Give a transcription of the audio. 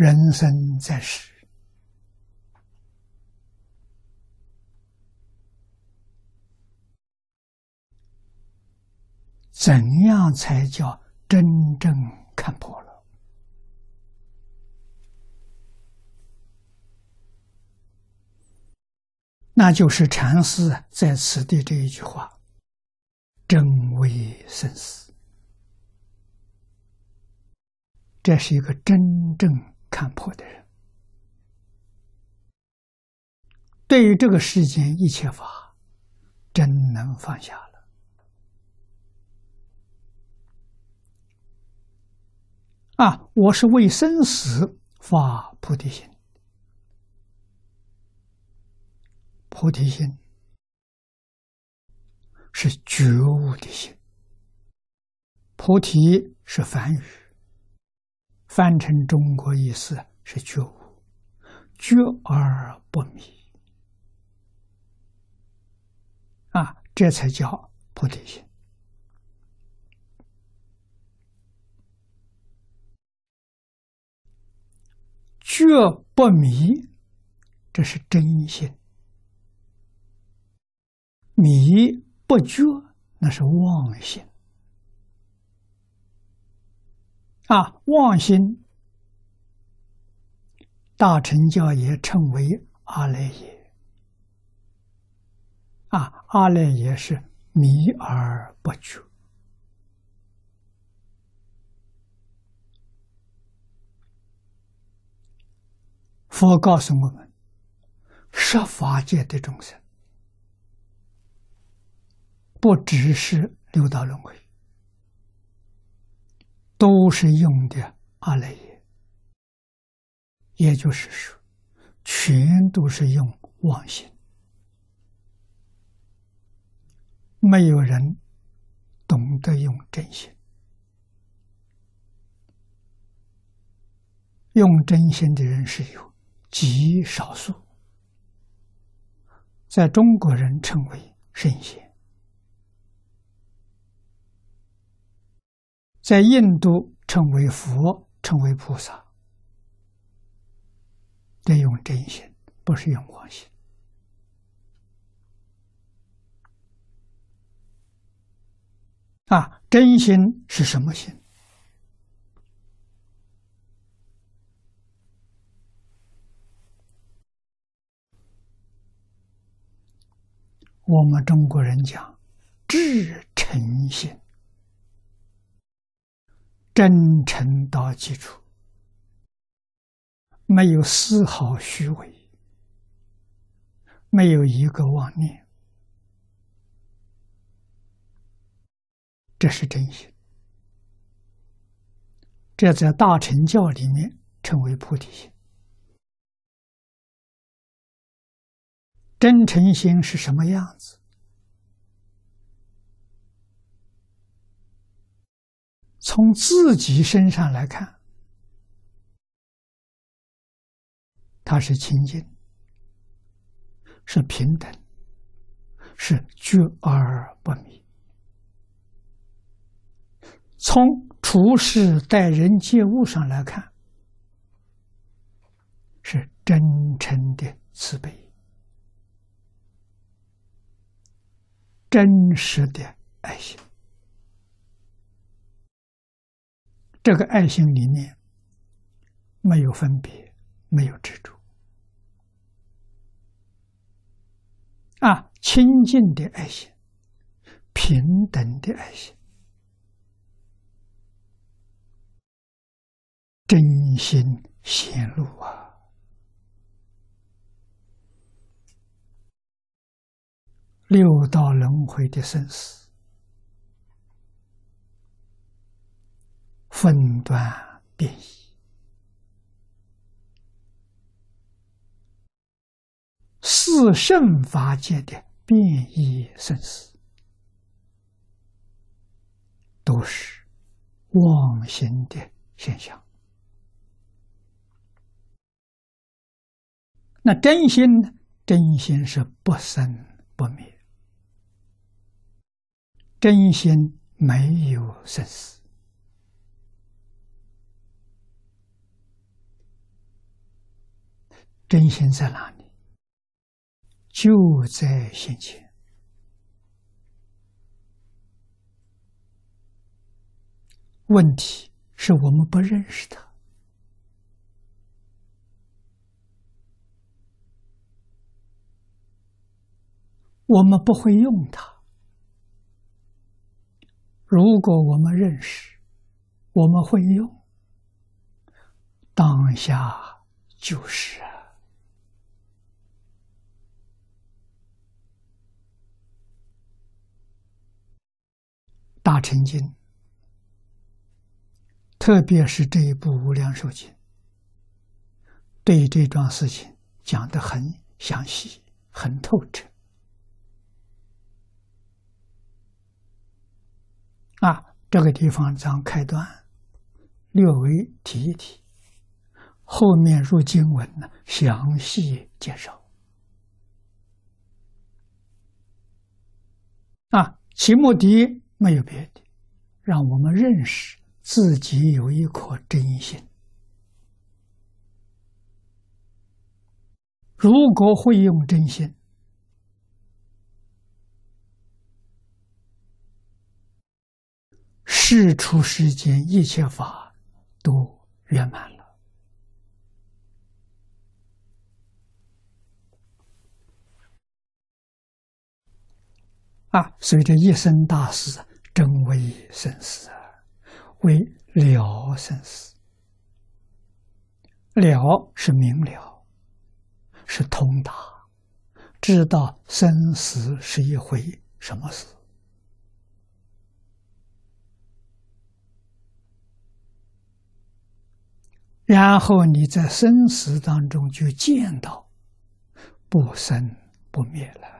人生在世，怎样才叫真正看破了？那就是禅师在此地这一句话：“真为生死。”这是一个真正看破的人，对于这个世间一切法，真能放下了。啊，我是为生死发菩提心。菩提心是觉悟的心，菩提是梵语，翻成中国意思是觉悟，觉而不迷，啊，这才叫菩提心。觉不迷，这是真心。迷不觉，那是妄心啊！妄心，大乘教也称为阿赖耶啊！阿赖耶是迷而不觉。佛告诉我们，十法界的众生。不只是六道轮回，都是用的阿赖耶，也就是说，全都是用妄心，没有人懂得用真心。用真心的人是有极少数，在中国人称为圣贤。在印度称为佛，称为菩萨，得用真心，不是用妄心。啊，真心是什么心？我们中国人讲至诚心。真诚到基础，没有丝毫虚伪，没有一个妄念，这是真心。这在大乘教里面称为菩提心。真诚心是什么样子？从自己身上来看，他是清净，是平等，是觉而不迷。从处事待人接物上来看，是真诚的慈悲，真实的爱心。这个爱心里面没有分别，没有执着，啊，清净的爱心，平等的爱心，真心显露啊！六道轮回的生死。分段变异，四圣法界的变异生死，都是妄心的现象。那真心呢？真心是不生不灭，真心没有生死。真心在哪里？就在心前。问题是我们不认识他。我们不会用它。如果我们认识，我们会用，当下就是大乘经，特别是这一部《无量寿经》，对这桩事情讲的很详细、很透彻。啊，这个地方咱开端，略微提一提，后面入经文呢，详细介绍。啊，其目的没有别的，让我们认识自己有一颗真心。如果会用真心。事出世间一切法都圆满了啊！所以这一生大事真为生死啊，为了生死。了是明了，是通达，知道生死是一回什么事。然后你在生死当中就见到不生不灭了。